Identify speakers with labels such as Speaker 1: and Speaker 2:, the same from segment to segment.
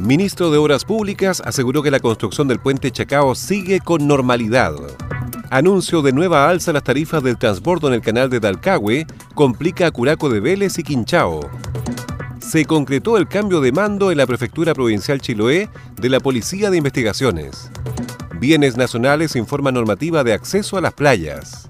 Speaker 1: Ministro de Obras Públicas aseguró que la construcción del puente Chacao sigue con normalidad. Anuncio de nueva alza las tarifas del transbordo en el canal de Dalcahue complica a Curaco de Vélez y Quinchao. Se concretó el cambio de mando en la Prefectura Provincial Chiloé de la Policía de Investigaciones. Bienes Nacionales informa normativa de acceso a las playas.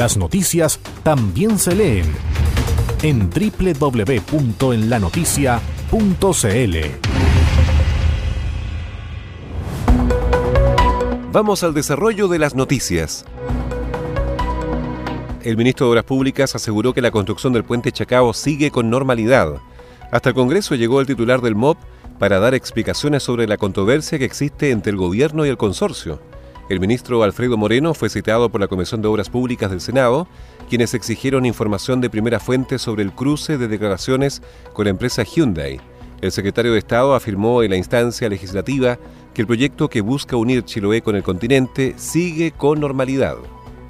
Speaker 2: Las noticias también se leen en www.enlanoticia.cl.
Speaker 1: Vamos al desarrollo de las noticias. El ministro de Obras Públicas aseguró que la construcción del puente Chacao sigue con normalidad. Hasta el Congreso llegó el titular del MOP para dar explicaciones sobre la controversia que existe entre el gobierno y el consorcio. El ministro Alfredo Moreno fue citado por la Comisión de Obras Públicas del Senado, quienes exigieron información de primera fuente sobre el cruce de declaraciones con la empresa Hyundai. El secretario de Estado afirmó en la instancia legislativa que el proyecto que busca unir Chiloé con el continente sigue con normalidad.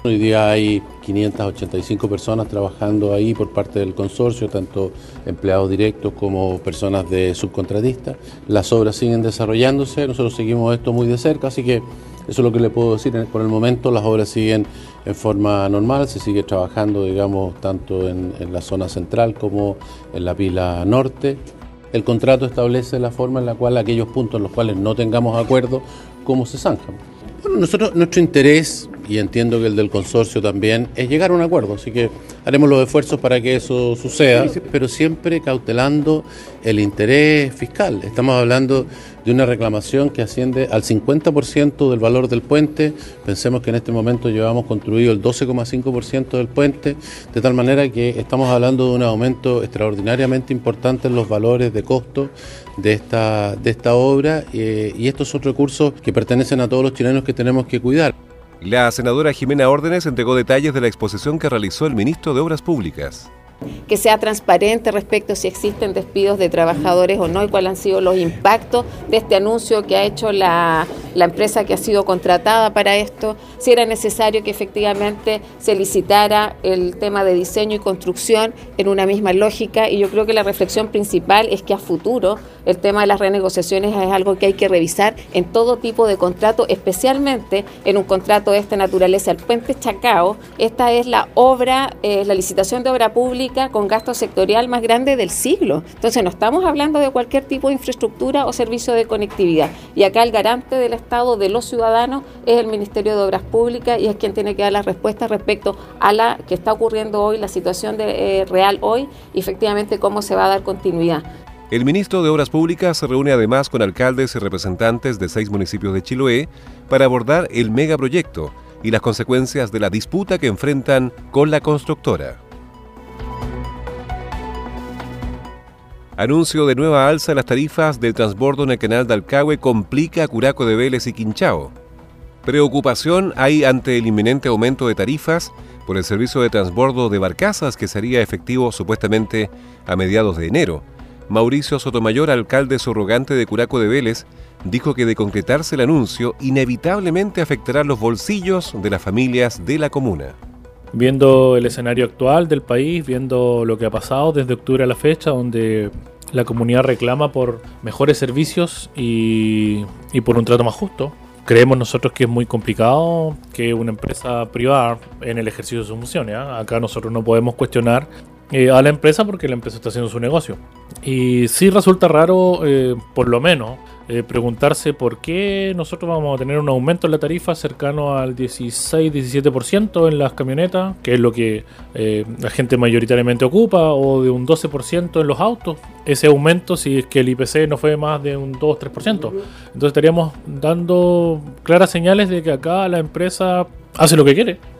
Speaker 3: Hoy día hay 585 personas trabajando ahí por parte del consorcio, tanto empleados directos como personas de subcontratistas. Las obras siguen desarrollándose, nosotros seguimos esto muy de cerca, así que eso es lo que le puedo decir. Por el momento las obras siguen en forma normal, se sigue trabajando, digamos, tanto en, la zona central como en la pila norte. El contrato establece la forma en la cual aquellos puntos en los cuales no tengamos acuerdo, cómo se zanjan. Bueno, nosotros, nuestro interés, y entiendo que el del consorcio también, es llegar a un acuerdo, así que haremos los esfuerzos para que eso suceda, pero siempre cautelando el interés fiscal. Estamos hablando de una reclamación que asciende al 50% del valor del puente. Pensemos que en este momento llevamos construido el 12,5% del puente, de tal manera que estamos hablando de un aumento extraordinariamente importante en los valores de costo de esta, de esta obra eh, y estos son recursos que pertenecen a todos los chilenos que tenemos que cuidar.
Speaker 1: La senadora Jimena Órdenes entregó detalles de la exposición que realizó el ministro de Obras Públicas
Speaker 4: que sea transparente respecto a si existen despidos de trabajadores o no y cuáles han sido los impactos de este anuncio que ha hecho la, la, empresa que ha sido contratada para esto, si era necesario que efectivamente se licitara el tema de diseño y construcción en una misma lógica y yo creo que la reflexión principal es que a futuro el tema de las renegociaciones es algo que hay que revisar en todo tipo de contrato, especialmente en un contrato de esta naturaleza. El puente Chacao, esta es la obra, eh, la licitación de obra pública con gasto sectorial más grande del siglo. Entonces no estamos hablando de cualquier tipo de infraestructura o servicio de conectividad. Y acá el garante del Estado de los ciudadanos es el Ministerio de Obras Públicas y es quien tiene que dar la respuesta respecto a la que está ocurriendo hoy, la situación eh, real hoy y efectivamente cómo se va a dar continuidad.
Speaker 1: El ministro de Obras Públicas se reúne además con alcaldes y representantes de seis municipios de Chiloé para abordar el megaproyecto y las consecuencias de la disputa que enfrentan con la constructora. Anuncio de nueva alza en las tarifas del transbordo en el canal de Alcagüe complica a Curaco de Vélez y Quinchao. Preocupación hay ante el inminente aumento de tarifas por el servicio de transbordo de barcazas que sería efectivo supuestamente a mediados de enero. Mauricio Sotomayor, alcalde subrogante de Curaco de Vélez, dijo que de concretarse el anuncio inevitablemente afectará los bolsillos de las familias de la comuna
Speaker 5: viendo el escenario actual del país, viendo lo que ha pasado desde octubre a la fecha, donde la comunidad reclama por mejores servicios y, por un trato más justo. creemos nosotros que es muy complicado que una empresa privada en el ejercicio de sus funciones. ¿ah? Acá nosotros no podemos cuestionar eh, a la empresa porque la empresa está haciendo su negocio. Y sí resulta raro, eh, por lo menos, eh, preguntarse por qué nosotros vamos a tener un aumento en la tarifa cercano al 16-17% en las camionetas, que es lo que la gente mayoritariamente ocupa, o de un 12% en los autos. Ese aumento, si es que el IPC no fue más de un 2-3%. Entonces estaríamos dando claras señales de que acá la empresa hace lo que quiere.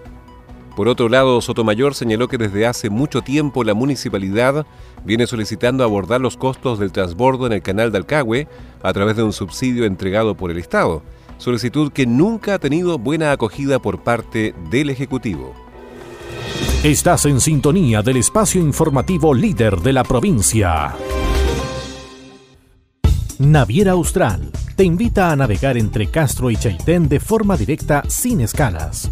Speaker 1: Por otro lado, Sotomayor señaló que desde hace mucho tiempo la municipalidad viene solicitando abordar los costos del transbordo en el canal de Alcagüe a través de un subsidio entregado por el Estado, solicitud que nunca ha tenido buena acogida por parte del Ejecutivo.
Speaker 2: Estás en sintonía del espacio informativo líder de la provincia. Naviera Austral te invita a navegar entre Castro y Chaitén de forma directa sin escalas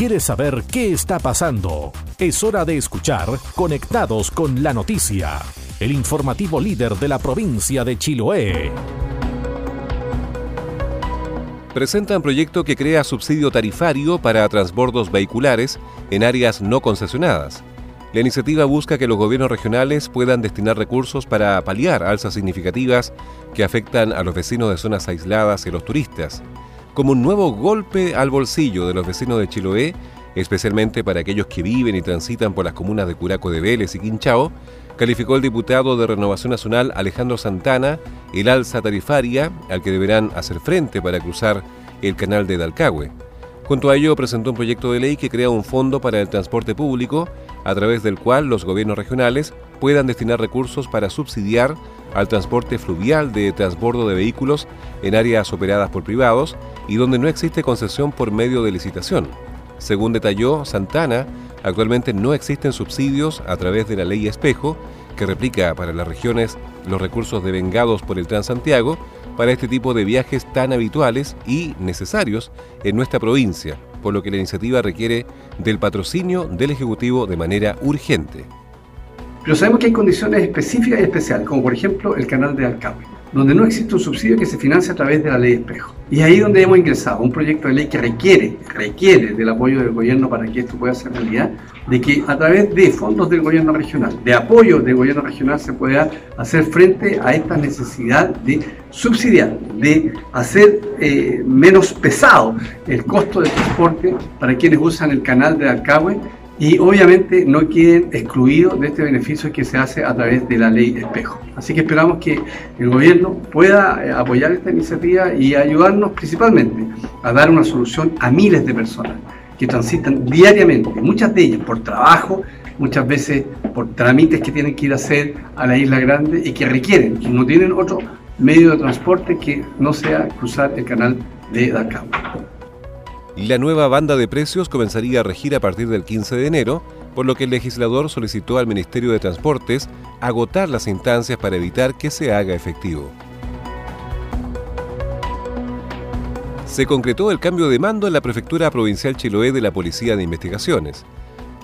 Speaker 2: ¿Quieres saber qué está pasando? Es hora de escuchar Conectados con la Noticia, el informativo líder de la provincia de Chiloé.
Speaker 1: Presentan proyecto que crea subsidio tarifario para transbordos vehiculares en áreas no concesionadas. La iniciativa busca que los gobiernos regionales puedan destinar recursos para paliar alzas significativas que afectan a los vecinos de zonas aisladas y a los turistas como un nuevo golpe al bolsillo de los vecinos de Chiloé, especialmente para aquellos que viven y transitan por las comunas de Curaco de Vélez y Quinchao, calificó el diputado de Renovación Nacional Alejandro Santana el alza tarifaria al que deberán hacer frente para cruzar el canal de Dalcahue. Junto a ello presentó un proyecto de ley que crea un fondo para el transporte público, a través del cual los gobiernos regionales puedan destinar recursos para subsidiar al transporte fluvial de transbordo de vehículos en áreas operadas por privados y donde no existe concesión por medio de licitación. Según detalló Santana, actualmente no existen subsidios a través de la ley espejo que replica para las regiones los recursos devengados por el Transantiago para este tipo de viajes tan habituales y necesarios en nuestra provincia, por lo que la iniciativa requiere del patrocinio del Ejecutivo de manera urgente.
Speaker 6: Pero sabemos que hay condiciones específicas y especiales, como por ejemplo el canal de Alcalde, donde no existe un subsidio que se financia a través de la ley espejo. Y ahí donde hemos ingresado un proyecto de ley que requiere, requiere del apoyo del gobierno para que esto pueda ser realidad, de que a través de fondos del gobierno regional, de apoyo del gobierno regional, se pueda hacer frente a esta necesidad de subsidiar, de hacer eh, menos pesado el costo de transporte para quienes usan el canal de Alcagüe y obviamente no queden excluidos de este beneficio que se hace a través de la ley espejo. Así que esperamos que el gobierno pueda eh, apoyar esta iniciativa y ayudarnos principalmente a dar una solución a miles de personas que transitan diariamente, muchas de ellas por trabajo, muchas veces por trámites que tienen que ir a hacer a la isla grande y que requieren, que no tienen otro medio de transporte que no sea cruzar el canal de Dakar.
Speaker 1: La nueva banda de precios comenzaría a regir a partir del 15 de enero, por lo que el legislador solicitó al Ministerio de Transportes agotar las instancias para evitar que se haga efectivo. Se concretó el cambio de mando en la Prefectura Provincial Chiloé de la Policía de Investigaciones.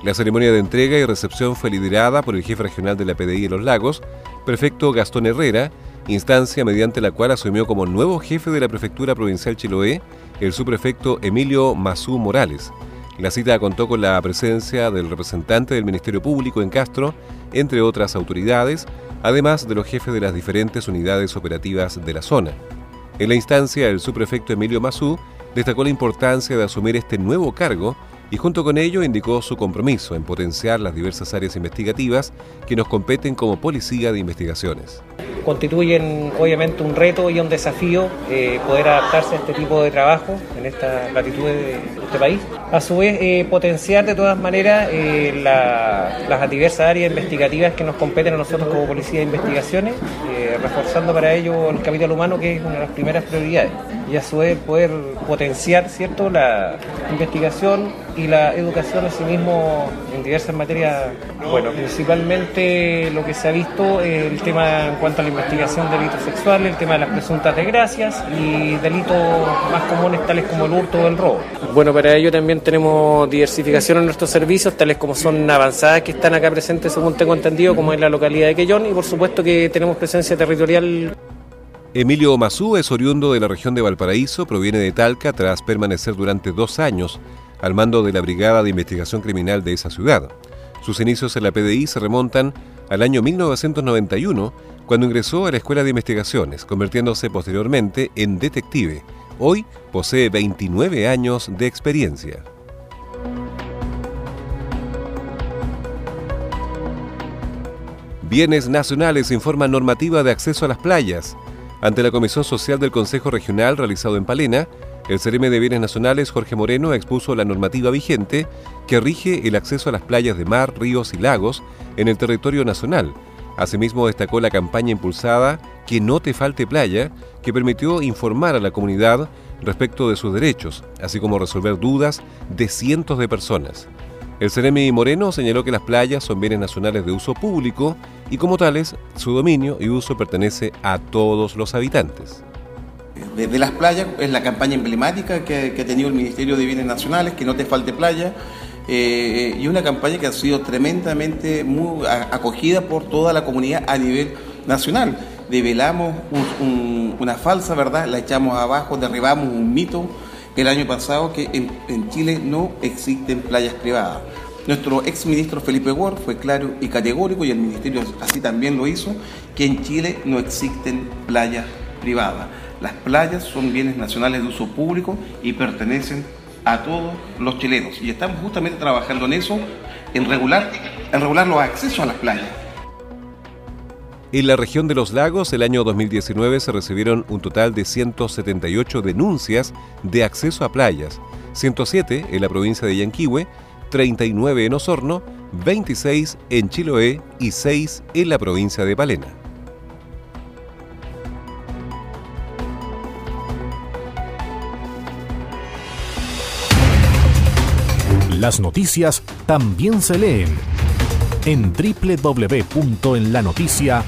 Speaker 1: La ceremonia de entrega y recepción fue liderada por el jefe regional de la PDI en Los Lagos, prefecto Gastón Herrera, instancia mediante la cual asumió como nuevo jefe de la Prefectura Provincial Chiloé el subprefecto Emilio Mazú Morales. La cita contó con la presencia del representante del Ministerio Público en Castro, entre otras autoridades, además de los jefes de las diferentes unidades operativas de la zona. En la instancia, el subprefecto Emilio Mazú destacó la importancia de asumir este nuevo cargo y junto con ello indicó su compromiso en potenciar las diversas áreas investigativas que nos competen como policía de investigaciones.
Speaker 7: Constituyen obviamente un reto y un desafío eh, poder adaptarse a este tipo de trabajo en esta latitud de este país. A su vez, eh, potenciar de todas maneras eh, las diversas áreas investigativas que nos competen a nosotros como policía de investigaciones, reforzando para ello el capital humano que es una de las primeras prioridades. y a su vez poder potenciar cierto la investigación y la educación asimismo en diversas materias. Bueno, principalmente lo que se ha visto es el tema en cuanto a la investigación de delitos sexuales, el tema de las presuntas desgracias y delitos más comunes tales como el hurto o el robo. Bueno, para ello también tenemos diversificación en nuestros servicios, tales como son avanzadas que están acá presentes según tengo entendido, como es la localidad de Quellón y por supuesto que tenemos presencia territorial
Speaker 1: Emilio Mazú es oriundo de la región de Valparaíso, proviene de Talca tras permanecer durante dos años al mando de la Brigada de Investigación Criminal de esa ciudad. Sus inicios en la PDI se remontan al año 1991, cuando ingresó a la Escuela de Investigaciones, convirtiéndose posteriormente en detective. Hoy posee 29 años de experiencia. Bienes Nacionales informa normativa de acceso a las playas. Ante la Comisión Social del Consejo Regional realizado en Palena, el CRM de Bienes Nacionales Jorge Moreno expuso la normativa vigente que rige el acceso a las playas de mar, ríos y lagos en el territorio nacional. Asimismo destacó la campaña impulsada Que no te falte playa, que permitió informar a la comunidad respecto de sus derechos, así como resolver dudas de cientos de personas. El Ceremi Moreno señaló que las playas son bienes nacionales de uso público y como tales, su dominio y uso pertenece a todos los habitantes.
Speaker 8: Desde las playas es la campaña emblemática que, ha tenido el Ministerio de Bienes Nacionales, que no te falte playa, eh, y una campaña que ha sido tremendamente muy acogida por toda la comunidad a nivel nacional. Develamos una falsa verdad, la echamos abajo, derribamos un mito el año pasado que en, Chile no existen playas privadas. Nuestro ex ministro Felipe Ward fue claro y categórico, y el ministerio así también lo hizo, que en Chile no existen playas privadas. Las playas son bienes nacionales de uso público y pertenecen a todos los chilenos. Y estamos justamente trabajando en eso, en regular, en regular los accesos a las playas.
Speaker 1: En la región de los lagos, el año 2019 se recibieron un total de 178 denuncias de acceso a playas, 107 en la provincia de Yanquihue, 39 en Osorno, 26 en Chiloé y 6 en la provincia de Palena.
Speaker 2: Las noticias también se leen en www.enlanoticia.com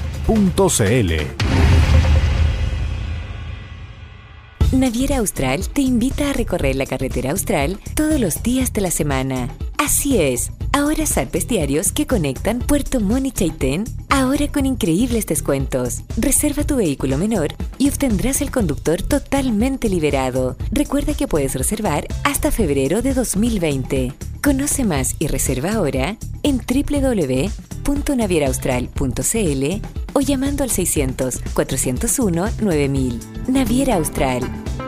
Speaker 9: Naviera Austral te invita a recorrer la carretera austral todos los días de la semana. Así es, ahora zarpes diarios que conectan Puerto Montt y Chaitén, ahora con increíbles descuentos. Reserva tu vehículo menor y obtendrás el conductor totalmente liberado. Recuerda que puedes reservar hasta febrero de 2020. Conoce más y reserva ahora en www.navieraustral.cl o llamando al 600-401-9000. Naviera Austral.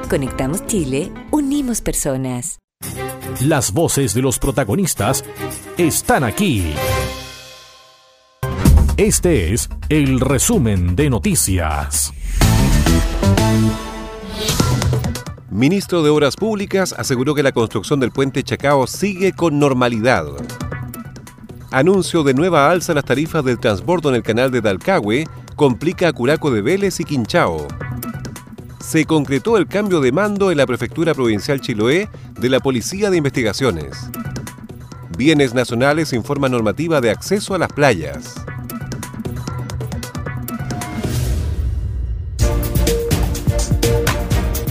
Speaker 9: Conectamos Chile, unimos personas.
Speaker 2: Las voces de los protagonistas están aquí. Este es el resumen de noticias.
Speaker 1: Ministro de Obras Públicas aseguró que la construcción del puente Chacao sigue con normalidad. Anuncio de nueva alza las tarifas del transbordo en el canal de Dalcahue complica a Curaco de Vélez y Quinchao. Se concretó el cambio de mando en la Prefectura Provincial Chiloé de la Policía de Investigaciones. Bienes Nacionales informa normativa de acceso a las playas.